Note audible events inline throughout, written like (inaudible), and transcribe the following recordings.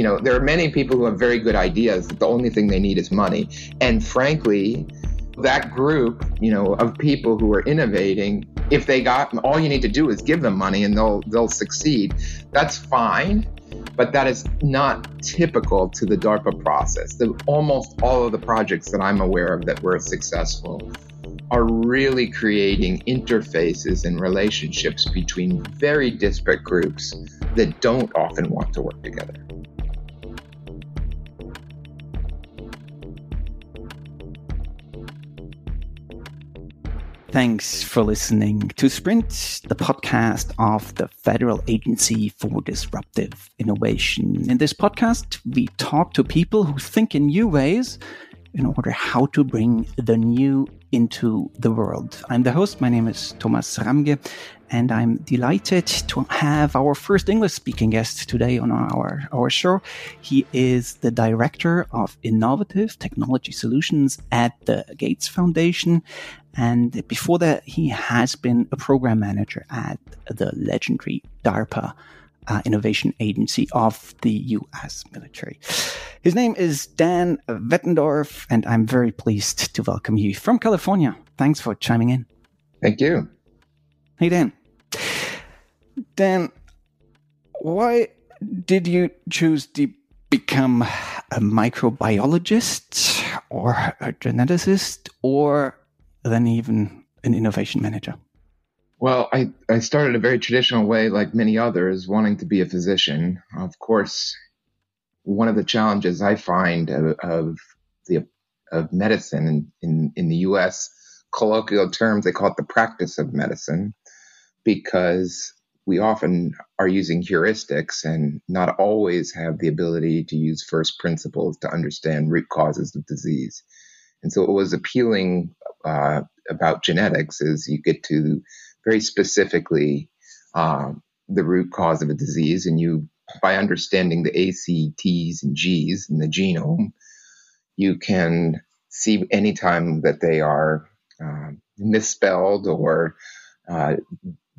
You know, there are many people who have very good ideas the only thing they need is money. And frankly, that group, you know, of people who are innovating, if they got all you need to do is give them money and they'll they'll succeed. That's fine, but that is not typical to the DARPA process. The, almost all of the projects that I'm aware of that were successful are really creating interfaces and relationships between very disparate groups that don't often want to work together. Thanks for listening to SPRIND, the podcast of the Federal Agency for Disruptive Innovation. In this podcast, we talk to people who think in new ways in order how to bring the new into the world. I'm the host. My name is Thomas Ramge, and I'm delighted to have our first English speaking guest today on our, our show. He is the Director of Innovative Technology Solutions at the Gates Foundation. And before that, he has been a program manager at the legendary DARPA uh, innovation agency of the US military. His name is Dan Wattendorf, and I'm very pleased to welcome you from California. Thanks for chiming in. Thank you. Hey, Dan. Dan, why did you choose to become a microbiologist or a geneticist or then even an innovation manager? Well, I, I started a very traditional way, like many others, wanting to be a physician. Of course, one of the challenges I find of, of the of medicine in, in, in the U.S. colloquial terms, they call it the practice of medicine, because we often are using heuristics and not always have the ability to use first principles to understand root causes of disease. And so, what was appealing uh, about genetics is you get to very specifically uh, the root cause of a disease, and you, by understanding the A, C, T's, and G's in the genome, you can see anytime that they are uh, misspelled or uh,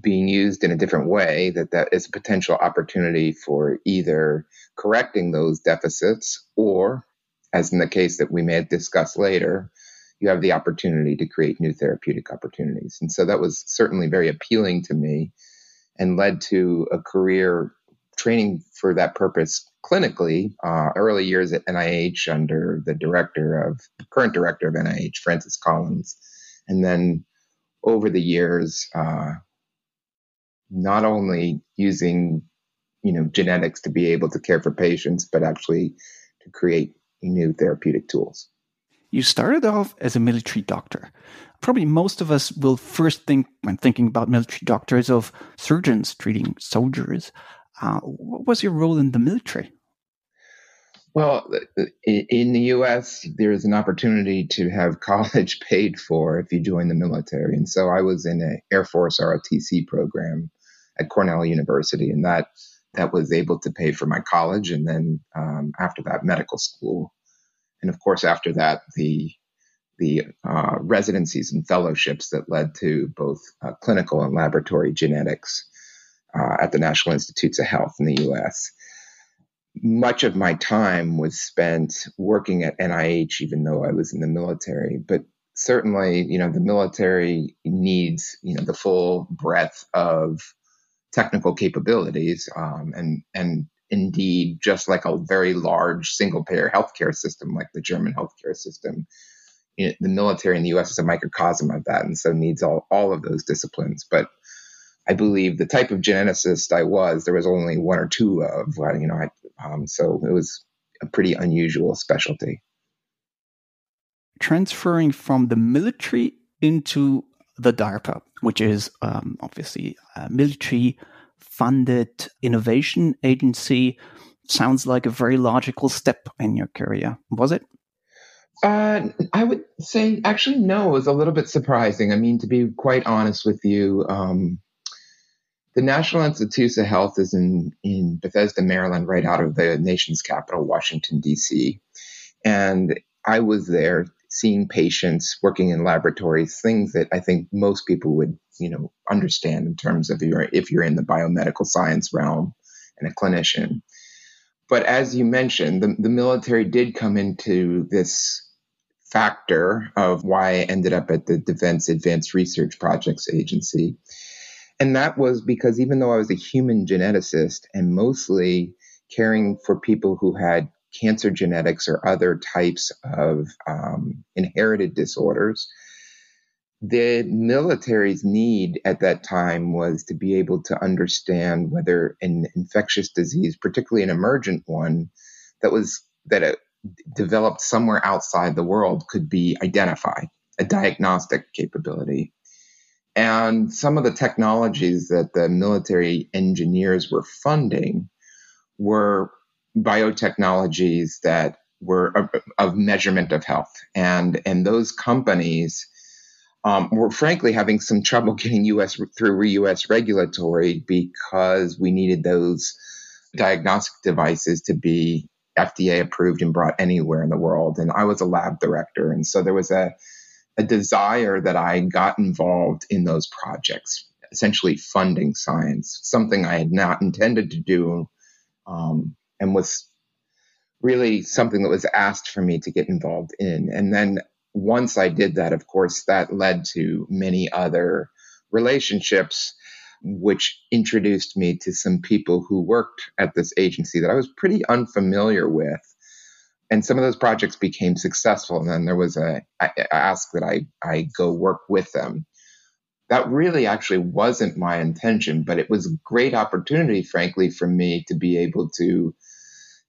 being used in a different way, that that is a potential opportunity for either correcting those deficits or, as in the case that we may discuss later, you have the opportunity to create new therapeutic opportunities. And so that was certainly very appealing to me and led to a career training for that purpose clinically, uh, early years at NIH under the director of current director of NIH, Francis Collins, and then over the years, uh, not only using you know genetics to be able to care for patients, but actually to create new therapeutic tools. You started off as a military doctor. Probably most of us will first think, when thinking about military doctors, of surgeons treating soldiers. Uh, what was your role in the military? Well, in the US, there's an opportunity to have (laughs) college paid for if you join the military. And so I was in an Air Force ROTC program at Cornell University, and that that was able to pay for my college and then um, after that medical school and of course, after that, the the uh, residencies and fellowships that led to both uh, clinical and laboratory genetics uh, at the National Institutes of Health in the U.S. Much of my time was spent working at NIH, even though I was in the military. But certainly, you know, the military needs you know the full breadth of technical capabilities, um, and and indeed just like a very large single payer healthcare system like the German healthcare system. You know, the military in the US is a microcosm of that and so needs all, all of those disciplines. But I believe the type of geneticist I was, there was only one or two of, you know, I, um, so it was a pretty unusual specialty. Transferring from the military into the DARPA, which is um, obviously a military funded innovation agency sounds like a very logical step in your career. Was it? Uh, I would say actually no. It was a little bit surprising. I mean, to be quite honest with you, um, the National Institutes of Health is in in Bethesda, Maryland, right out of the nation's capital, Washington D.C. And I was there seeing patients, working in laboratories, things that I think most people would, you know, understand in terms of your if you're in the biomedical science realm and a clinician. but as you mentioned, the, the military did come into this factor of why I ended up at the Defense Advanced Research Projects Agency. And that was because even though I was a human geneticist and mostly caring for people who had cancer genetics or other types of um, inherited disorders, the military's need at that time was to be able to understand whether an infectious disease, particularly an emergent one, that was that it developed somewhere outside the world could be identified, a diagnostic capability. And some of the technologies that the military engineers were funding were biotechnologies that were of, of measurement of health. And, and those companies um, we're frankly having some trouble (laughs) getting U.S. through U.S. regulatory because we needed those diagnostic devices to be FDA approved and brought anywhere in the world. And I was a lab director, and so there was a a desire that I got involved in those projects, essentially funding science, something I had not intended to do, um, and was really something that was asked for me to get involved in. And then once I did that, of course, that led to many other relationships, which introduced me to some people who worked at this agency that I was pretty unfamiliar with. And some of those projects became successful. And then there was a I ask that I, I go work with them. That really actually wasn't my intention, but it was a great opportunity, frankly, for me to be able to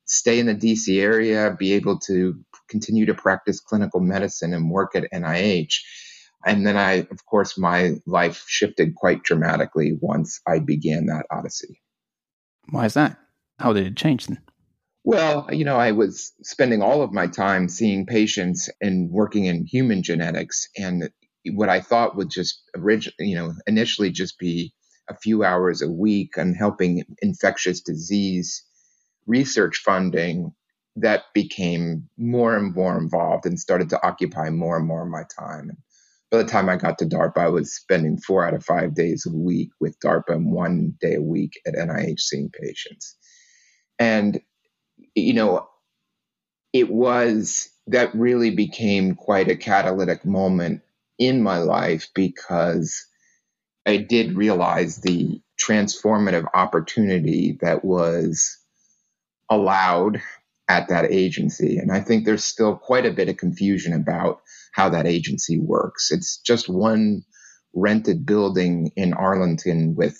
stay in the DC area, be able to continue to practice clinical medicine and work at NIH. And then I, of course, my life shifted quite dramatically once I began that odyssey. Why is that? How did it change then? Well, you know, I was spending all of my time seeing patients and working in human genetics. And what I thought would just originally, you know, initially just be a few hours a week on helping infectious disease research funding that became more and more involved and started to occupy more and more of my time. And by the time I got to DARPA, I was spending four out of five days a week with DARPA and one day a week at NIH seeing patients. And, you know, it was that really became quite a catalytic moment in my life because I did realize the transformative opportunity that was allowed at that agency. And I think there's still quite a bit of confusion about how that agency works. It's just one rented building in Arlington with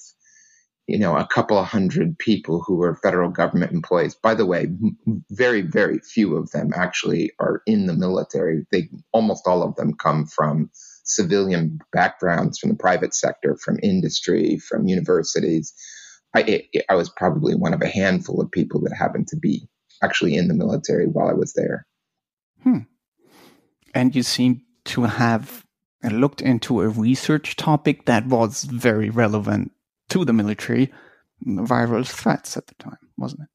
you know a couple of hundred people who are federal government employees by the way very very few of them actually are in the military they almost all of them come from civilian backgrounds from the private sector from industry from universities I, I was probably one of a handful of people that happened to be actually in the military while I was there. Hmm. And you seem to have looked into a research topic that was very relevant to the military viral threats at the time, wasn't it?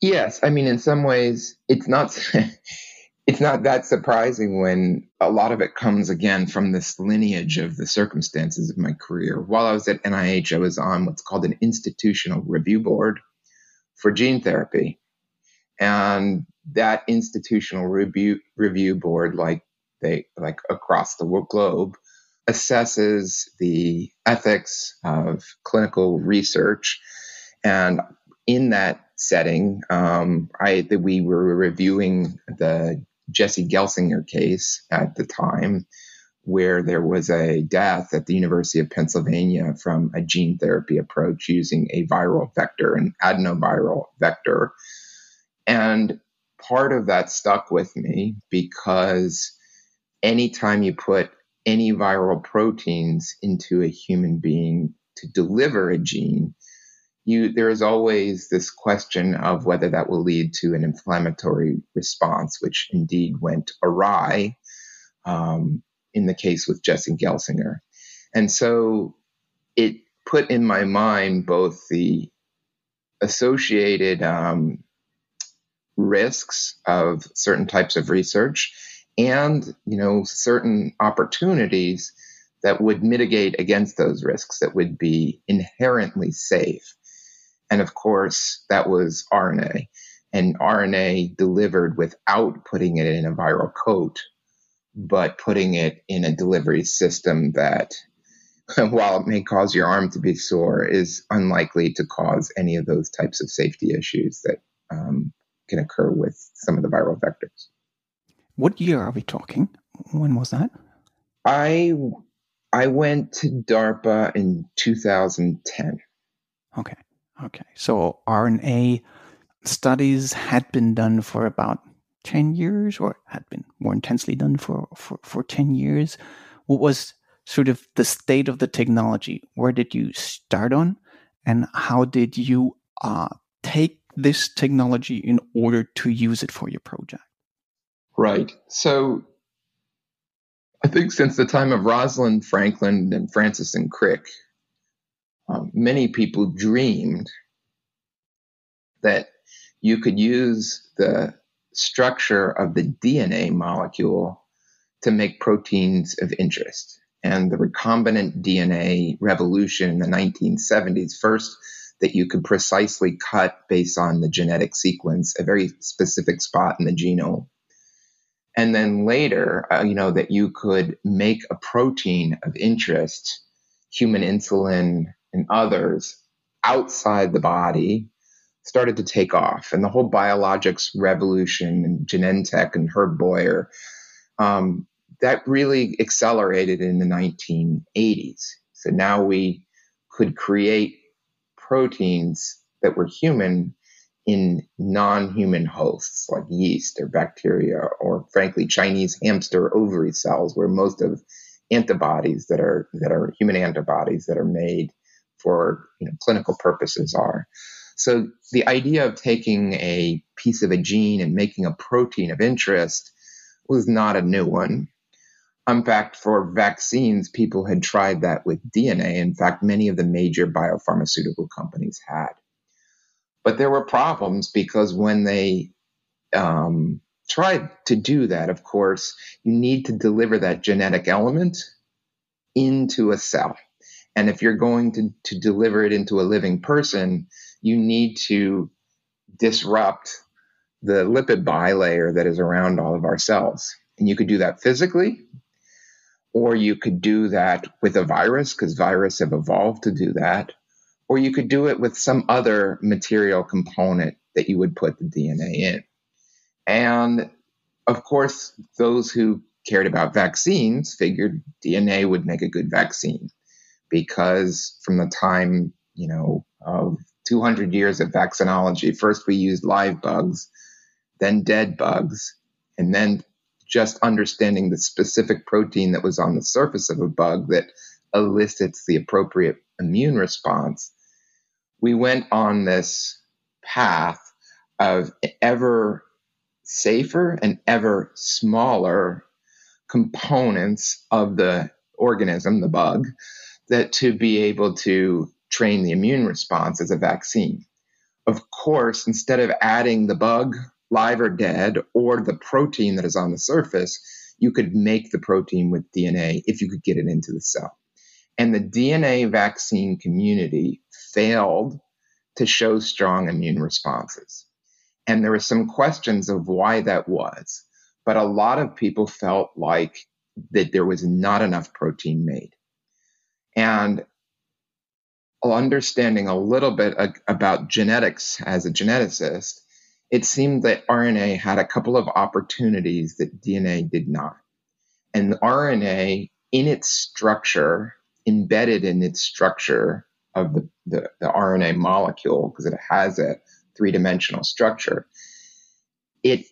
Yes. I mean, in some ways, it's not. (laughs) it's not that surprising when a lot of it comes again from this lineage of the circumstances of my career. While I was at NIH, I was on what's called an institutional review board for gene therapy. And that institutional review review board, like they like across the globe, assesses the ethics of clinical research. And in that setting, um, I we were reviewing the Jesse Gelsinger case at the time, where there was a death at the University of Pennsylvania from a gene therapy approach using a viral vector, an adenoviral vector. And part of that stuck with me because anytime you put any viral proteins into a human being to deliver a gene, you there is always this question of whether that will lead to an inflammatory response, which indeed went awry um, in the case with Jesse Gelsinger. And so it put in my mind both the associated um, risks of certain types of research and you know certain opportunities that would mitigate against those risks that would be inherently safe And of course, that was RNA. And RNA delivered without putting it in a viral coat, but putting it in a delivery system that, (laughs) while it may cause your arm to be sore, is unlikely to cause any of those types of safety issues that um, can occur with some of the viral vectors. What year are we talking? When was that? I I went to DARPA in 2010. Okay. Okay. So RNA studies had been done for about 10 years or had been more intensely done for, for, for 10 years. What was sort of the state of the technology? Where did you start on? And how did you uh, take this technology in order to use it for your project? Right. So I think since the time of Rosalind Franklin and Francis and Crick, um, many people dreamed that you could use the structure of the DNA molecule to make proteins of interest. And the recombinant DNA revolution in the 1970s, first, that you could precisely cut based on the genetic sequence, a very specific spot in the genome. And then later, uh, you know, that you could make a protein of interest, human insulin and others outside the body started to take off. And the whole biologics revolution and Genentech and Herb Boyer, um, that really accelerated in the 1980s. So now we could create proteins that were human in non-human hosts like yeast or bacteria or frankly Chinese hamster ovary cells where most of antibodies that are that are human antibodies that are made for you know, clinical purposes are. So the idea of taking a piece of a gene and making a protein of interest was not a new one. In fact, for vaccines, people had tried that with DNA. In fact, many of the major biopharmaceutical companies had. But there were problems because when they um, tried to do that, of course, you need to deliver that genetic element into a cell. And if you're going to, to deliver it into a living person, you need to disrupt the lipid bilayer that is around all of our cells. And you could do that physically, or you could do that with a virus, because viruses have evolved to do that, or you could do it with some other material component that you would put the DNA in. And of course, those who cared about vaccines figured DNA would make a good vaccine because from the time, you know, of 200 years of vaccinology, first we used live bugs, then dead bugs, and then just understanding the specific protein that was on the surface of a bug that elicits the appropriate immune response we went on this path of ever safer and ever smaller components of the organism, the bug, that to be able to train the immune response as a vaccine. Of course, instead of adding the bug live or dead or the protein that is on the surface, you could make the protein with DNA if you could get it into the cell. And the DNA vaccine community failed to show strong immune responses. And there were some questions of why that was. But a lot of people felt like that there was not enough protein made. And understanding a little bit about genetics as a geneticist, it seemed that RNA had a couple of opportunities that DNA did not. And RNA, in its structure, embedded in its structure of the, the, the RNA molecule, because it has a three dimensional structure, it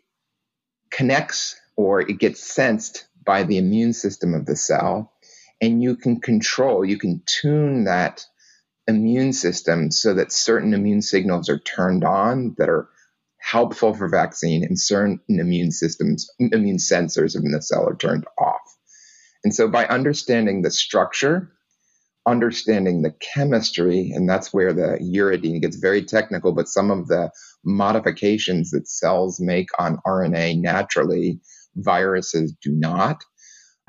connects or it gets sensed by the immune system of the cell. And you can control, you can tune that immune system so that certain immune signals are turned on that are helpful for vaccine and certain immune systems, immune sensors in the cell are turned off. And so by understanding the structure understanding the chemistry, and that's where the uridine gets very technical, but some of the modifications that cells make on RNA naturally, viruses do not.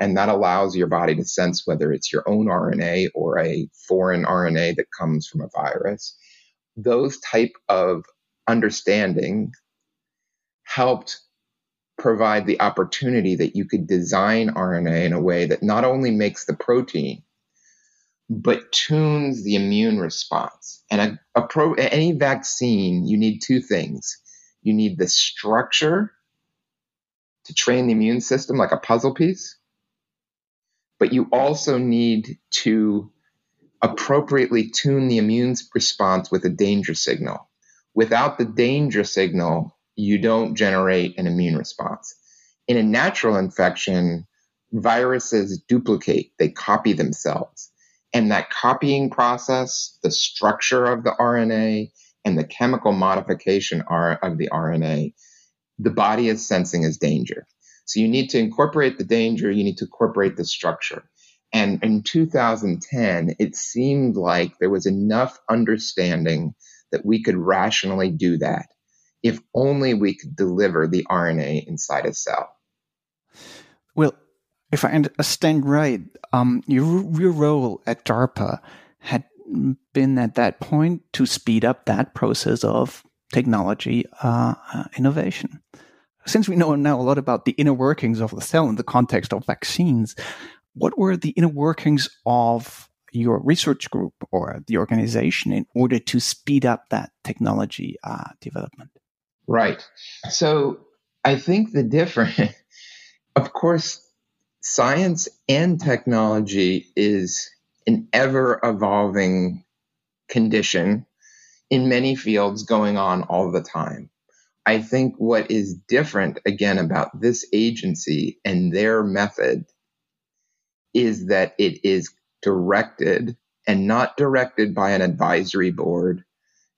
And that allows your body to sense whether it's your own RNA or a foreign RNA that comes from a virus. those type of understanding helped provide the opportunity that you could design RNA in a way that not only makes the protein, but tunes the immune response. And a, a pro, any vaccine, you need two things. You need the structure to train the immune system like a puzzle piece, but you also need to appropriately tune the immune response with a danger signal. Without the danger signal, you don't generate an immune response. In a natural infection, viruses duplicate, they copy themselves. And that copying process, the structure of the RNA, and the chemical modification of the RNA, the body is sensing as danger. So you need to incorporate the danger, you need to incorporate the structure. And in 2010, it seemed like there was enough understanding that we could rationally do that if only we could deliver the RNA inside a cell. Well, if I understand right, um, your, your role at DARPA had been at that point to speed up that process of technology uh, uh, innovation. Since we know now a lot about the inner workings of the cell in the context of vaccines, what were the inner workings of your research group or the organization in order to speed up that technology uh, development? Right. So I think the difference, (laughs) of course, science and technology is an ever evolving condition in many fields going on all the time. I think what is different again about this agency and their method is that it is directed and not directed by an advisory board,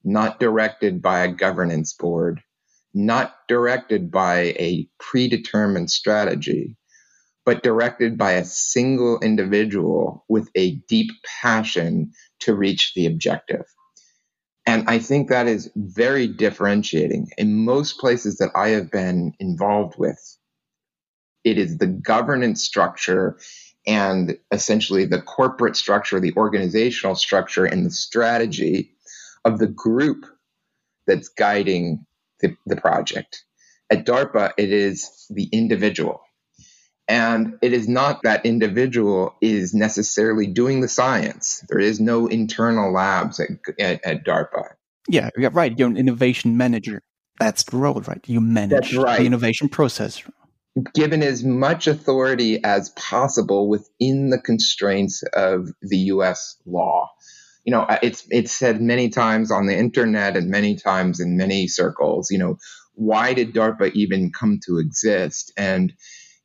not directed by a governance board, not directed by a predetermined strategy, but directed by a single individual with a deep passion to reach the objective. And I think that is very differentiating. In most places that I have been involved with, it is the governance structure and essentially the corporate structure, the organizational structure, and the strategy of the group that's guiding the, the project. At DARPA, it is the individual. And it is not that individual is necessarily doing the science. There is no internal labs at, at, at DARPA. Yeah, yeah, right. You're an innovation manager. That's the role, right? You manage right. the innovation process. Given as much authority as possible within the constraints of the U.S. law you know, it's it's said many times on the internet and many times in many circles. You know, why did DARPA even come to exist? And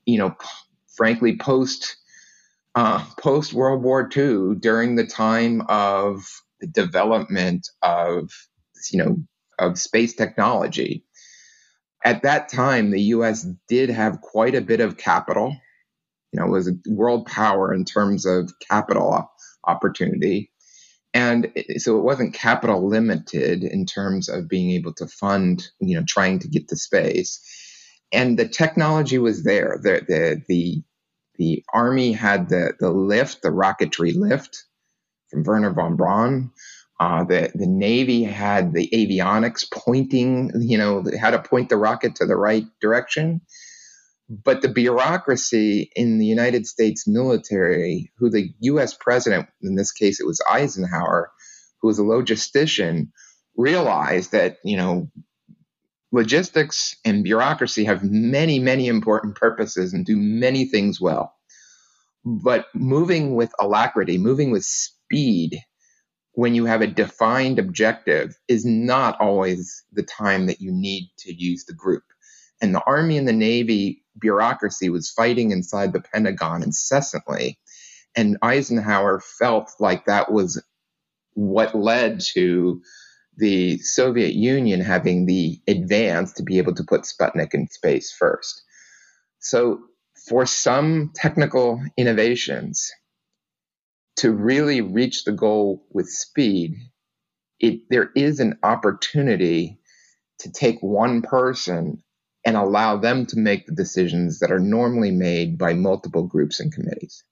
you know, frankly, post uh, post World War II, during the time of the development of you know of space technology, at that time the U.S. did have quite a bit of capital. You know, was a world power in terms of capital opportunity and so it wasn't capital limited in terms of being able to fund, you know, trying to get to space. And the technology was there. The the the, the army had the the lift, the rocketry lift from Wernher von Braun. Uh, the the Navy had the avionics pointing, you know, how to point the rocket to the right direction. But the bureaucracy in the United States military, who the US president, in this case it was Eisenhower, who was a logistician, realized that, you know, logistics and bureaucracy have many, many important purposes and do many things well. But moving with alacrity, moving with speed, when you have a defined objective, is not always the time that you need to use the group. And the Army and the Navy bureaucracy was fighting inside the Pentagon incessantly. And Eisenhower felt like that was what led to the Soviet Union having the advance to be able to put Sputnik in space first. So, for some technical innovations to really reach the goal with speed, it, there is an opportunity to take one person and allow them to make the decisions that are normally made by multiple groups and committees.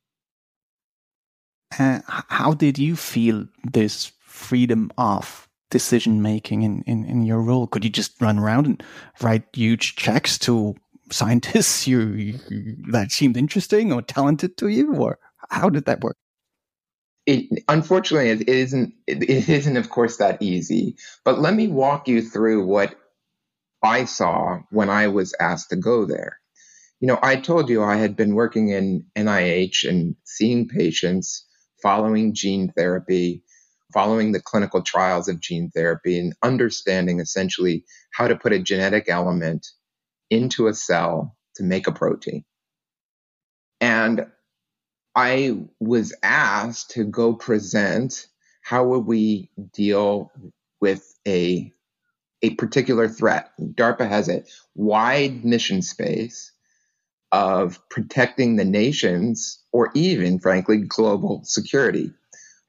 Uh, how did you feel this freedom of decision making in, in, in your role? Could you just run around and write huge checks to scientists you, you that seemed interesting or talented to you, or how did that work? It, unfortunately, it isn't. It isn't, of course, that easy. But let me walk you through what I saw when I was asked to go there. You know, I told you I had been working in NIH and seeing patients following gene therapy, following the clinical trials of gene therapy, and understanding essentially how to put a genetic element into a cell to make a protein. And I was asked to go present how would we deal with a a particular threat. DARPA has a wide mission space of protecting the nations or even frankly global security.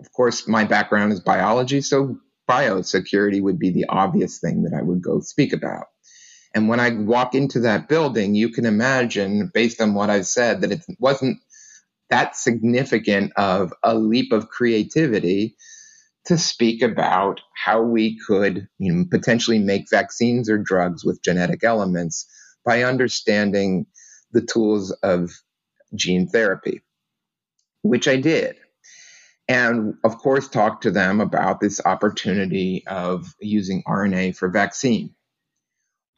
Of course, my background is biology, so biosecurity would be the obvious thing that I would go speak about. And when I walk into that building, you can imagine, based on what I've said, that it wasn't that significant of a leap of creativity to speak about how we could you know, potentially make vaccines or drugs with genetic elements by understanding the tools of gene therapy, which I did. And of course, talk to them about this opportunity of using RNA for vaccine.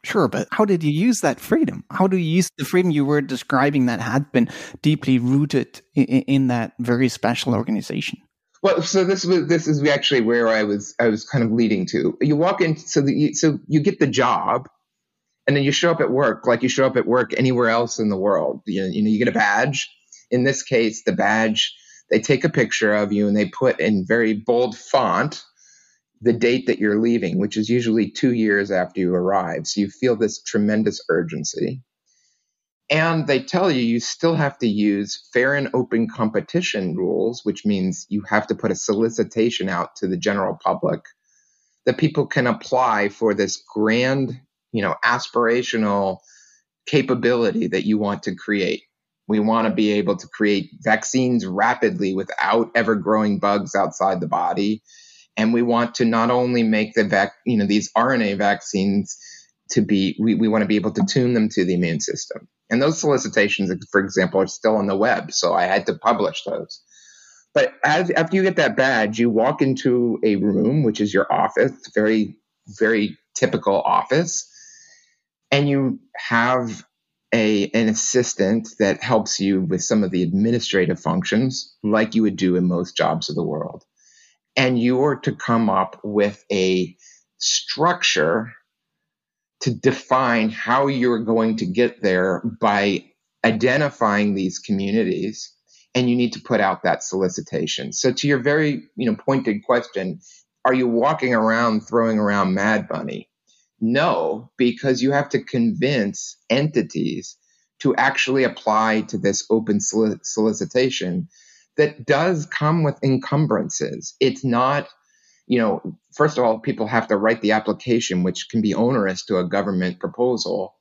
Sure, but how did you use that freedom? How do you use the freedom you were describing that had been deeply rooted in, in that very special organization? Well, so this was this is actually where I was I was kind of leading to. You walk in, so the, so you get the job, and then you show up at work like you show up at work anywhere else in the world. You you, know, you get a badge. In this case, the badge they take a picture of you and they put in very bold font the date that you're leaving, which is usually two years after you arrive. So you feel this tremendous urgency. And they tell you you still have to use fair and open competition rules, which means you have to put a solicitation out to the general public that people can apply for this grand, you know, aspirational capability that you want to create. We want to be able to create vaccines rapidly without ever growing bugs outside the body and we want to not only make the vac, you know, these RNA vaccines to be, we, we want to be able to tune them to the immune system. And those solicitations, for example, are still on the web, so I had to publish those. But as, after you get that badge, you walk into a room, which is your office, very, very typical office, and you have a an assistant that helps you with some of the administrative functions, like you would do in most jobs of the world. And you're to come up with a structure to define how you're going to get there by identifying these communities and you need to put out that solicitation. So to your very you know pointed question are you walking around throwing around mad money no because you have to convince entities to actually apply to this open solicitation that does come with encumbrances. It's not, you know, first of all, people have to write the application, which can be onerous to a government proposal.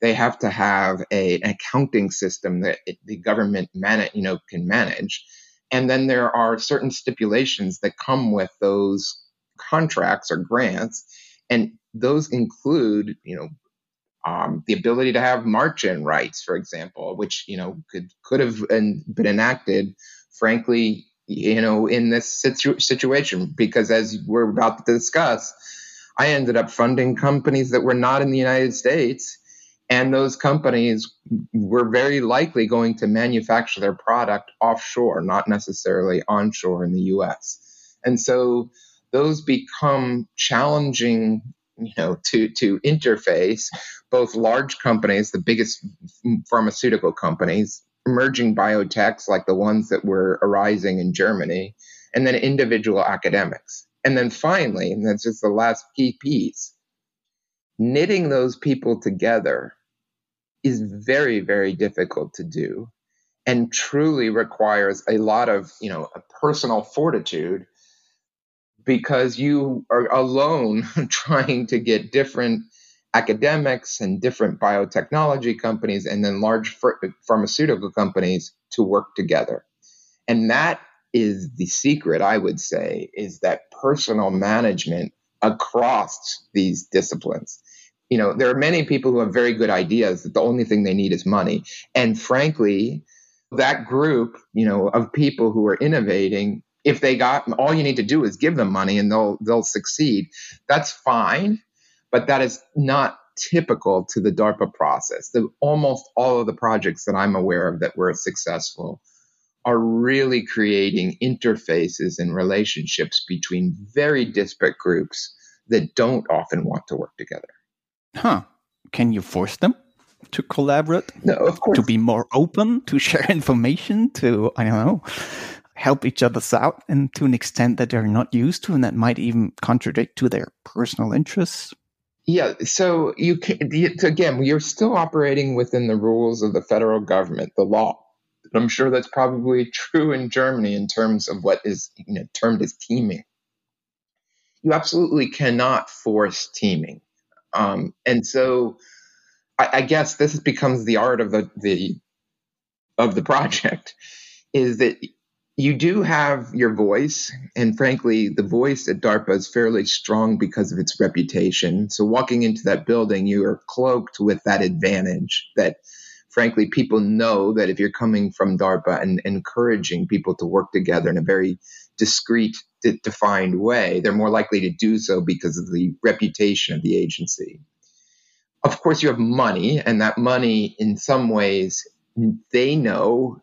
They have to have a, an accounting system that it, the government man, you know, can manage. And then there are certain stipulations that come with those contracts or grants. And those include, you know, um, the ability to have march-in rights, for example, which you know could could have been, been enacted frankly, you know, in this situ- situation, because as we're about to discuss, I ended up funding companies that were not in the United States. And those companies were very likely going to manufacture their product offshore, not necessarily onshore in the US. And so those become challenging you know to to interface both large companies the biggest pharmaceutical companies emerging biotechs like the ones that were arising in Germany, and then individual academics. And then finally, and that's just the last key piece, knitting those people together is very, very difficult to do and truly requires a lot of, you know, a personal fortitude because you are alone (laughs) trying to get different academics and different biotechnology companies and then large pharmaceutical companies to work together. And that is the secret, I would say, is that personal management across these disciplines. You know, there are many people who have very good ideas that the only thing they need is money. And frankly, that group, you know, of people who are innovating, if they got all you need to do is give them money and they'll they'll succeed. That's fine, but that is not typical to the DARPA process. The, almost all of the projects that I'm aware of that were successful are really creating interfaces and relationships between very disparate groups that don't often want to work together. Huh. Can you force them to collaborate? No, of course. To be more open, to share (laughs) information, to, I don't know, help each other out and to an extent that they're not used to and that might even contradict to their personal interests? Yeah, so you can again, you're still operating within the rules of the federal government, the law. I'm sure that's probably (laughs) true in Germany in terms of what is you know, termed as teaming. You absolutely cannot force teaming, um, and so I, I guess this becomes the art of the, the of the (laughs) project is that you do have your voice, and frankly, the voice at DARPA is fairly strong because of its reputation. So, walking into that building, you are cloaked with that advantage that, frankly, people know that if you're coming from DARPA and encouraging people to work together in a very discrete, defined way, they're more likely to do so because of the reputation of the agency. Of course, you have money, and that money, in some ways, they know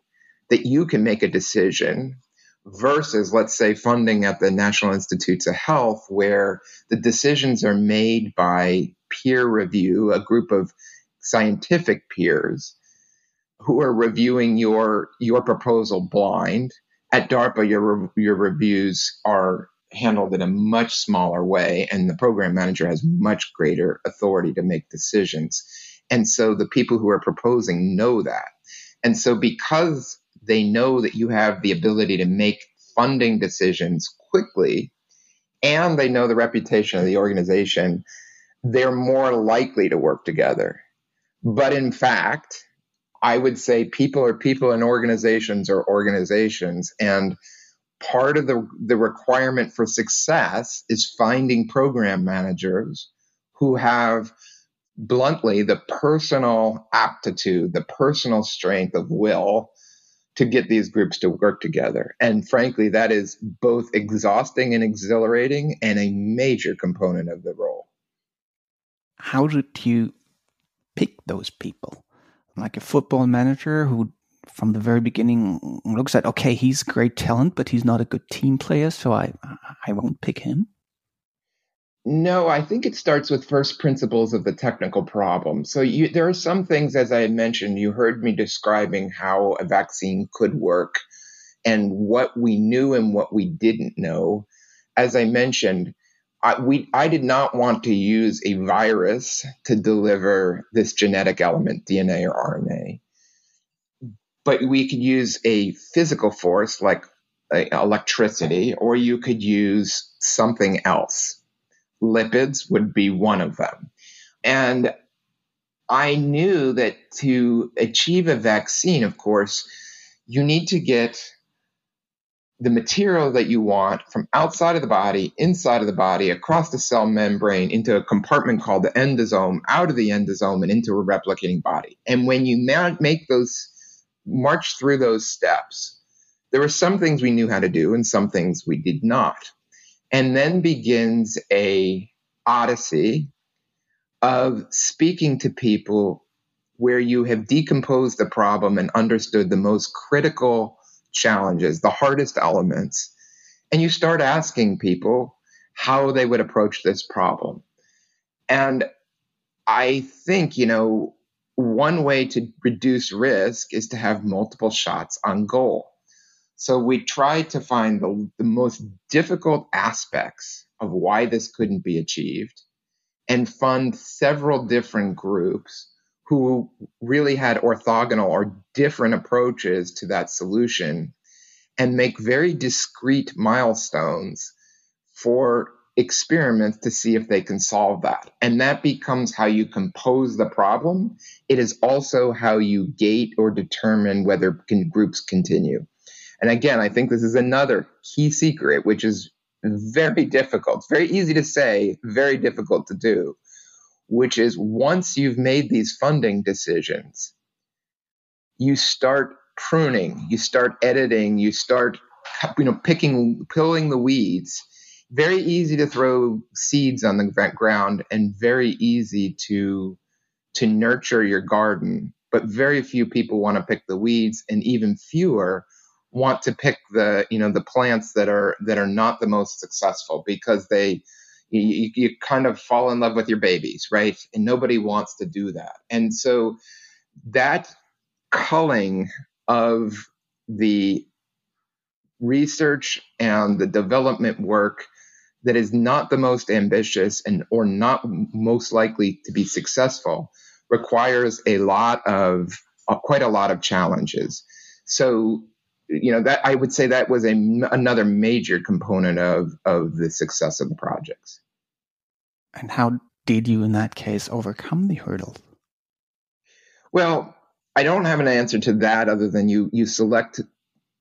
that you can make a decision versus, let's say, funding at the National Institutes of Health, where the decisions are made by peer review, a group of scientific peers who are reviewing your your proposal blind. At DARPA, your your reviews are handled in a much smaller way, and the program manager has much greater authority to make decisions. And so the people who are proposing know that. And so because they know that you have the ability to make funding decisions quickly and they know the reputation of the organization, they're more likely to work together. But in fact, I would say people are people and organizations are organizations. And part of the, the requirement for success is finding program managers who have bluntly the personal aptitude, the personal strength of will to get these groups to work together. And frankly, that is both exhausting and exhilarating and a major component of the role. How did you pick those people? Like a football manager who, from the very beginning, looks at, okay, he's great talent, but he's not a good team player, so I, I won't pick him? No, I think it starts with first principles of the technical problem. So you, there are some things, as I mentioned, you heard me describing how a vaccine could work and what we knew and what we didn't know. As I mentioned, I, we, I did not want to use a virus to deliver this genetic element, DNA or RNA. But we could use a physical force like electricity, or you could use something else lipids would be one of them. And I knew that to achieve a vaccine, of course, you need to get the material that you want from outside of the body, inside of the body, across the cell membrane, into a compartment called the endosome, out of the endosome, and into a replicating body. And when you make those, march through those steps, there were some things we knew how to do and some things we did not. And then begins a odyssey of speaking to people where you have decomposed the problem and understood the most critical challenges, the hardest elements, and you start asking people how they would approach this problem. And I think, you know, one way to reduce risk is to have multiple shots on goal. So we tried to find the, the most difficult aspects of why this couldn't be achieved and fund several different groups who really had orthogonal or different approaches to that solution and make very discrete milestones for experiments to see if they can solve that. And that becomes how you compose the problem. It is also how you gate or determine whether can, groups continue. And again, I think this is another key secret, which is very difficult. It's very easy to say, very difficult to do, which is once you've made these funding decisions, you start pruning, you start editing, you start you know picking pulling the weeds. Very easy to throw seeds on the ground and very easy to to nurture your garden, but very few people want to pick the weeds and even fewer want to pick the you know the plants that are that are not the most successful because they you, you kind of fall in love with your babies right? And nobody wants to do that. And so that culling of the research and the development work that is not the most ambitious and or not most likely to be successful requires a lot of uh, quite a lot of challenges. So you know that I would say that was a another major component of of the success of the projects. And how did you, in that case, overcome the hurdles? Well, I don't have an answer to that other than you you select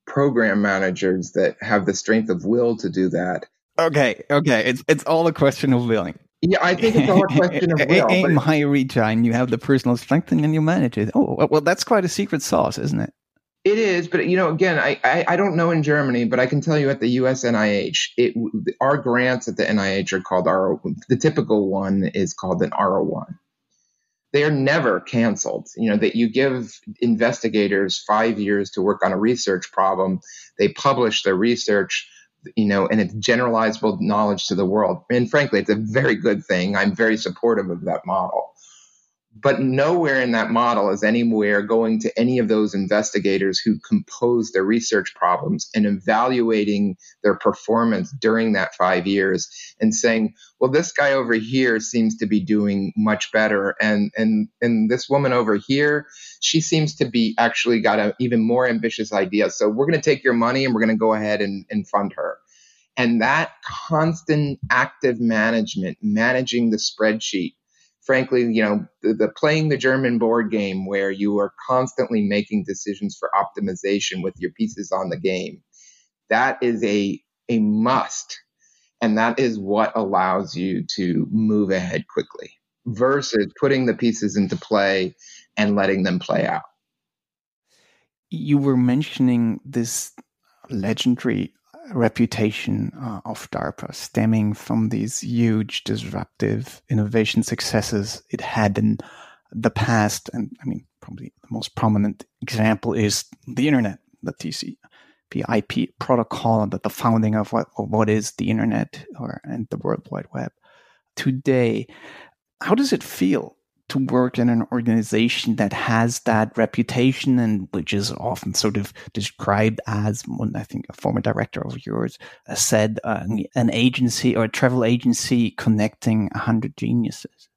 program managers that have the strength of will to do that. Okay, okay, it's it's all a question of willing. Yeah, I think it's all a question of (laughs) will. Aim high, reach high, and you have the personal strength, and you manage it. Oh, well, that's quite a secret sauce, isn't it? It is, but you know, again, I, I, I don't know in Germany, but I can tell you at the U.S. NIH, it our grants at the NIH are called R. The typical one is called an R01. They are never canceled. You know that you give investigators five years to work on a research problem. They publish their research, you know, and it's generalizable knowledge to the world. And frankly, it's a very good thing. I'm very supportive of that model. But nowhere in that model is anywhere going to any of those investigators who composed their research problems and evaluating their performance during that five years and saying, well, this guy over here seems to be doing much better. And, and, and this woman over here, she seems to be actually got an even more ambitious idea. So we're going to take your money and we're going to go ahead and, and fund her. And that constant active management, managing the spreadsheet, frankly, you know, the, the, playing the German board game where you are constantly making decisions for optimization with your pieces on the game. That is a a must. And that is what allows you to move ahead quickly versus putting the pieces into play and letting them play out. You were mentioning this legendary reputation uh, of DARPA stemming from these huge disruptive innovation successes it had in the past. And I mean, probably the most prominent example is the internet, the TCP IP protocol, that the founding of what, of what is the internet or and the World Wide Web. Today, how does it feel to work in an organization that has that reputation and which is often sort of described as I think a former director of yours uh, said, uh, an agency or a travel agency connecting a hundred geniuses?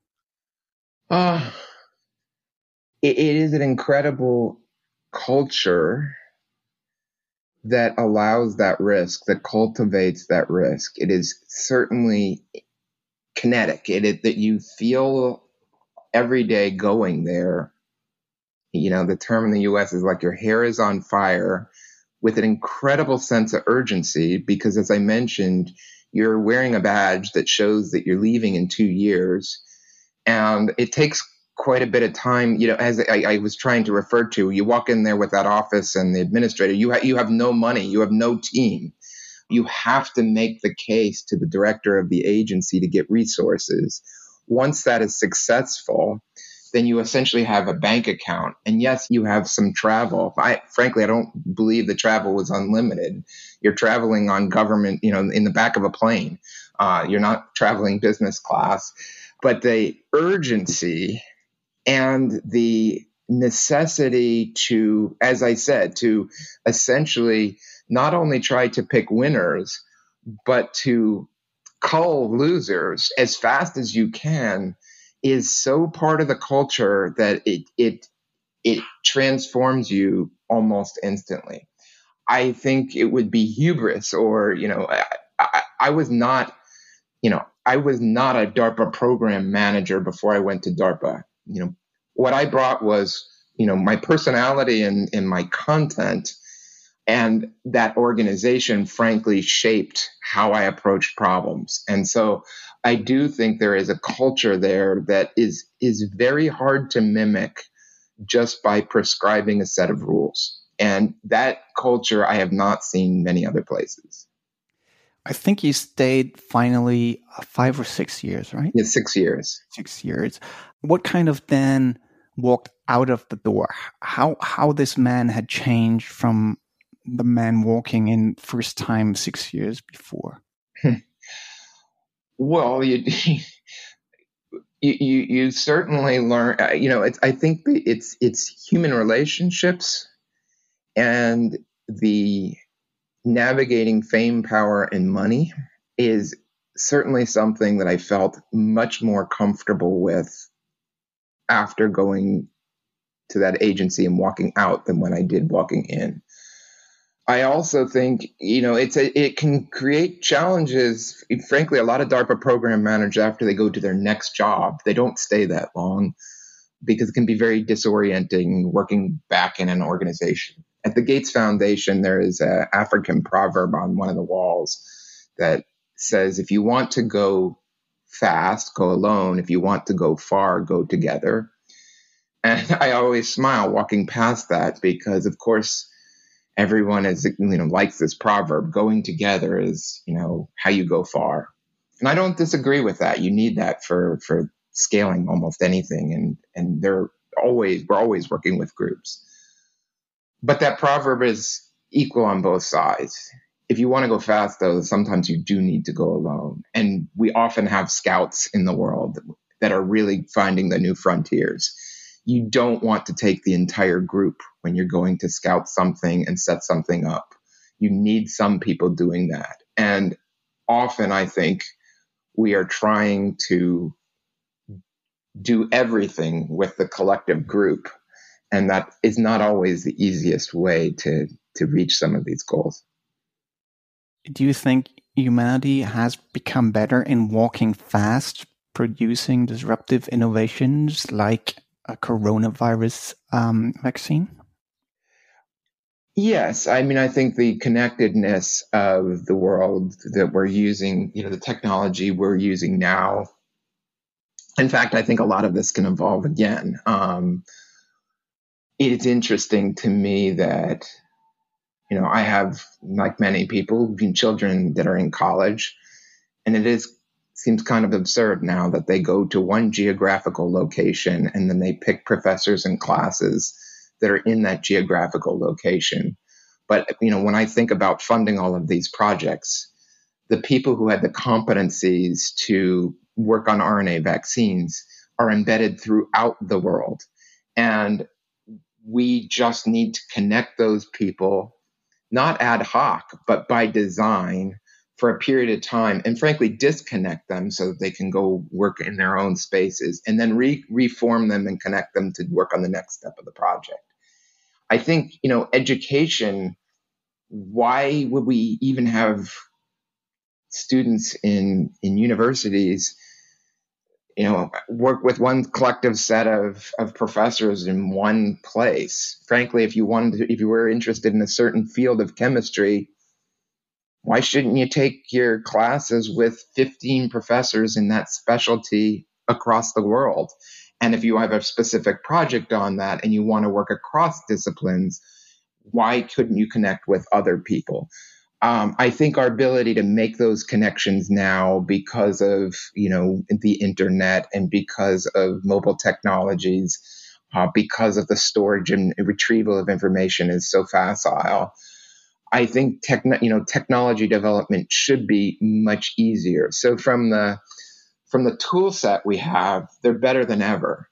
Uh, it, it is an incredible culture that allows that risk, that cultivates that risk. It is certainly kinetic. It that you feel every day going there, you know, the term in the US is like your hair is on fire with an incredible sense of urgency because, as I mentioned, you're wearing a badge that shows that you're leaving in two years. And it takes quite a bit of time, you know, as I, I was trying to refer to, you walk in there with that office and the administrator, you, ha- you have no money, you have no team. You have to make the case to the director of the agency to get resources once that is successful, then you essentially have a bank account. And yes, you have some travel. I frankly, I don't believe the travel was unlimited. You're traveling on government, you know, in the back of a plane. Uh, you're not traveling business class, but the urgency and the necessity to, as I said, to essentially not only try to pick winners, but to cull losers as fast as you can is so part of the culture that it it it transforms you almost instantly. I think it would be hubris, or you know, I, I, I was not, you know, I was not a DARPA program manager before I went to DARPA. You know, what I brought was, you know, my personality and, and my content And that organization, frankly, shaped how I approached problems. And so I do think there is a culture there that is, is very hard to mimic just by prescribing a set of rules. And that culture I have not seen many other places. I think you stayed finally uh, five or six years, right? Yeah, six years. Six years. What kind of then walked out of the door? How how this man had changed from the man walking in first time six years before? well, (laughs) you, you you certainly learn. Uh, you know, I think it's it's human relationships and the navigating fame, power, and money is certainly something that I felt much more comfortable with after going to that agency and walking out than when I did walking in. I also think, you know, it's a, it can create challenges. Frankly, a lot of DARPA program managers, after they go to their next job, they don't stay that long because it can be very disorienting working back in an organization. At the Gates Foundation, there is an African proverb on one of the walls that says, if you want to go fast, go alone. If you want to go far, go together. And (laughs) I always smile walking past that because, of course, everyone is you know likes this proverb going together is you know how you go far. And i don't disagree with that. You need that for for scaling almost anything and and they're always we're always working with groups. But that proverb is equal on both sides. If you want to go fast though sometimes you do need to go alone. And we often have scouts in the world that are really finding the new frontiers you don't want to take the entire group when you're going to scout something and set something up. You need some people doing that. And often I think we are trying to do everything with the collective group. And that is not always the easiest way to, to reach some of these goals. Do you think humanity has become better in walking fast, producing disruptive innovations like a coronavirus um, vaccine? Yes, I mean, I think the connectedness of the world that we're using, you know, the technology we're using now. In fact, I think a lot of this can evolve again. Um, it's interesting to me that, you know, I have, like many people, children that are in college, and it is seems kind of absurd now that they go to one geographical location and then they pick professors and classes that are in that geographical location. But you know, when I think about funding all of these projects, the people who had the competencies to work on RNA vaccines are embedded throughout the world. And we just need to connect those people, not ad hoc, but by design for a period of time and frankly disconnect them so that they can go work in their own spaces and then re- reform them and connect them to work on the next step of the project. I think, you know, education, why would we even have students in in universities you know work with one collective set of, of professors in one place frankly if you wanted to, if you were interested in a certain field of chemistry why shouldn't you take your classes with 15 professors in that specialty across the world? And if you have a specific project on that and you want to work across disciplines, why couldn't you connect with other people? Um, I think our ability to make those connections now because of you know the internet and because of mobile technologies, uh, because of the storage and retrieval of information is so facile I think you know technology development should be much easier. So from the from the tool set we have, they're better than ever.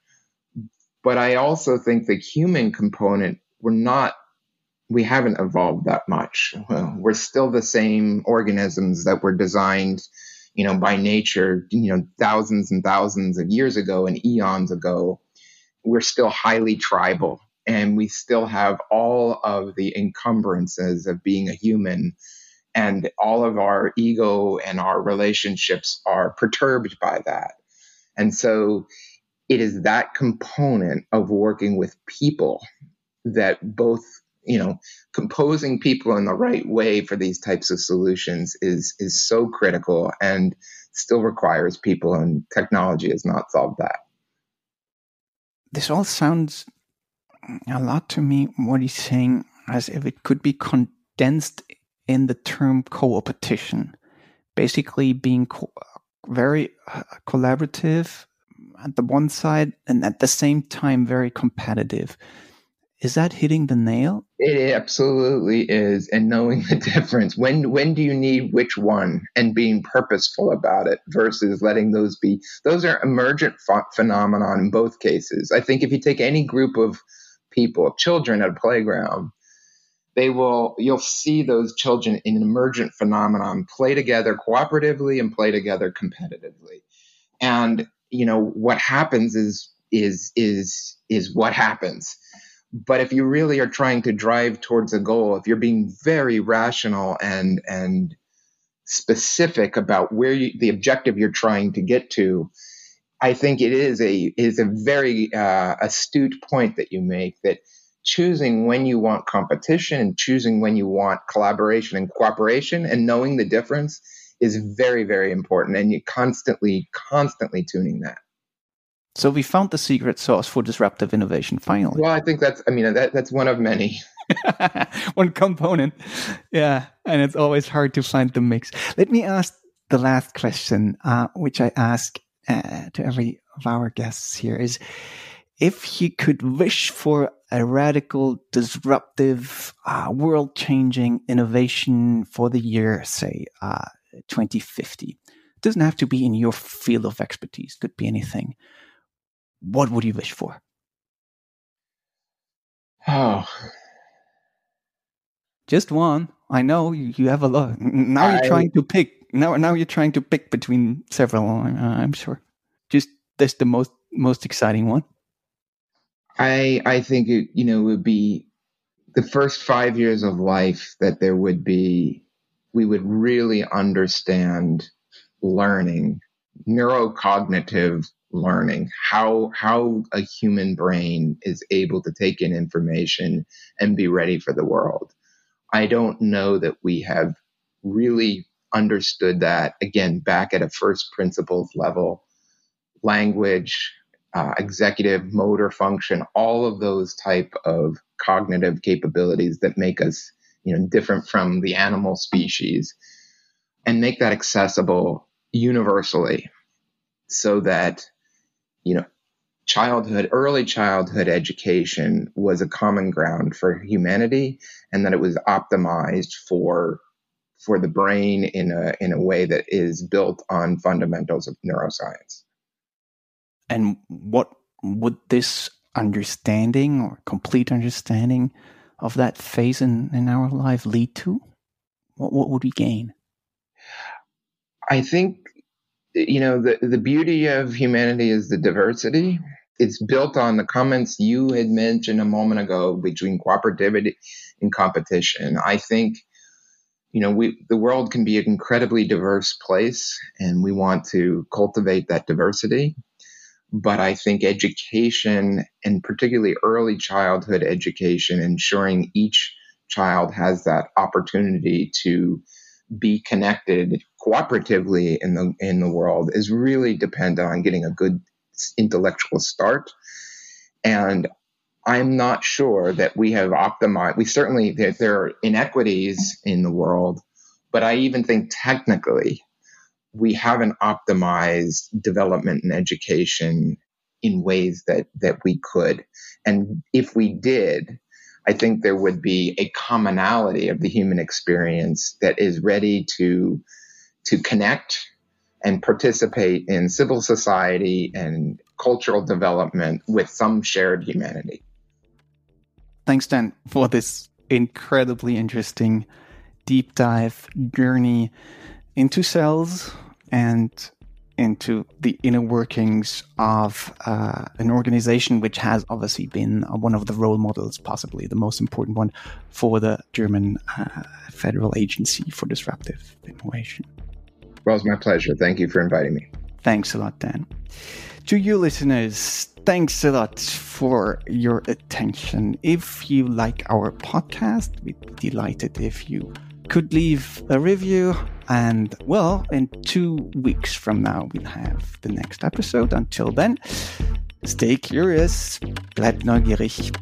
But I also think the human component, we're not we haven't evolved that much. We're still the same organisms that were designed, you know, by nature, you know, thousands and thousands of years ago and eons ago. We're still highly tribal and we still have all of the encumbrances of being a human and all of our ego and our relationships are perturbed by that and so it is that component of working with people that both you know, composing people in the right way for these types of solutions is is so critical and still requires people, and technology has not solved that. This all sounds a lot to me. What he's saying, as if it could be condensed in the term co-opetition, basically being co- very uh, collaborative at the one side and at the same time very competitive. Is that hitting the nail? It absolutely is, and knowing the difference. When when do you need which one, and being purposeful about it versus letting those be. Those are emergent ph- phenomenon in both cases. I think if you take any group of people, children at a playground, they will. You'll see those children in an emergent phenomenon play together cooperatively and play together competitively, and you know what happens is is is is what happens but if you really are trying to drive towards a goal if you're being very rational and and specific about where you, the objective you're trying to get to i think it is a is a very uh, astute point that you make that choosing when you want competition and choosing when you want collaboration and cooperation and knowing the difference is very, very important. And you constantly, constantly tuning that. So we found the secret sauce for disruptive innovation finally. Well, I think that's, I mean, that, that's one of many. (laughs) one component. Yeah. And it's always hard to find the mix. Let me ask the last question, uh, which I ask uh, to every of our guests here is if you could wish for a radical, disruptive, uh, world changing innovation for the year, say, uh, 2050. It doesn't have to be in your field of expertise, could be anything. What would you wish for? Oh. Just one. I know you, you have a lot. Now you're trying to pick. Now, now you're trying to pick between several. I'm sure. Just this the most most exciting one. I I think it you know would be the first five years of life that there would be we would really understand learning, neurocognitive learning, how how a human brain is able to take in information and be ready for the world. I don't know that we have really understood that again back at a first principles level language uh, executive motor function all of those type of cognitive capabilities that make us you know, different from the animal species and make that accessible universally so that, you know, childhood, early childhood education was a common ground for humanity and that it was optimized for for the brain in a in a way that is built on fundamentals of neuroscience. And what would this understanding or complete understanding of that phase in, in our life lead to? What, what would we gain? I think, you know, the, the beauty of humanity is the diversity. It's built on the comments you had mentioned a moment ago between cooperativity and competition. I think, you know, we, the world can be an incredibly diverse place and we want to cultivate that diversity. But I think education and particularly early childhood education, ensuring each child has that opportunity to be connected cooperatively in the in the world is really dependent on getting a good intellectual start and i'm not sure that we have optimized we certainly there, there are inequities in the world but i even think technically we haven't optimized development and education in ways that that we could. And if we did i think there would be a commonality of the human experience that is ready to to connect and participate in civil society and cultural development with some shared humanity thanks dan for this incredibly interesting deep dive journey into cells and into the inner workings of uh, an organization which has obviously been one of the role models, possibly the most important one, for the German uh, Federal Agency for Disruptive Innovation. Well, it's my pleasure. Thank you for inviting me. Thanks a lot, Dan. To you listeners, thanks a lot for your attention. If you like our podcast, we'd be delighted if you could leave a review. And well, in two weeks from now, we'll have the next episode. Until then, stay curious, bleib neugierig.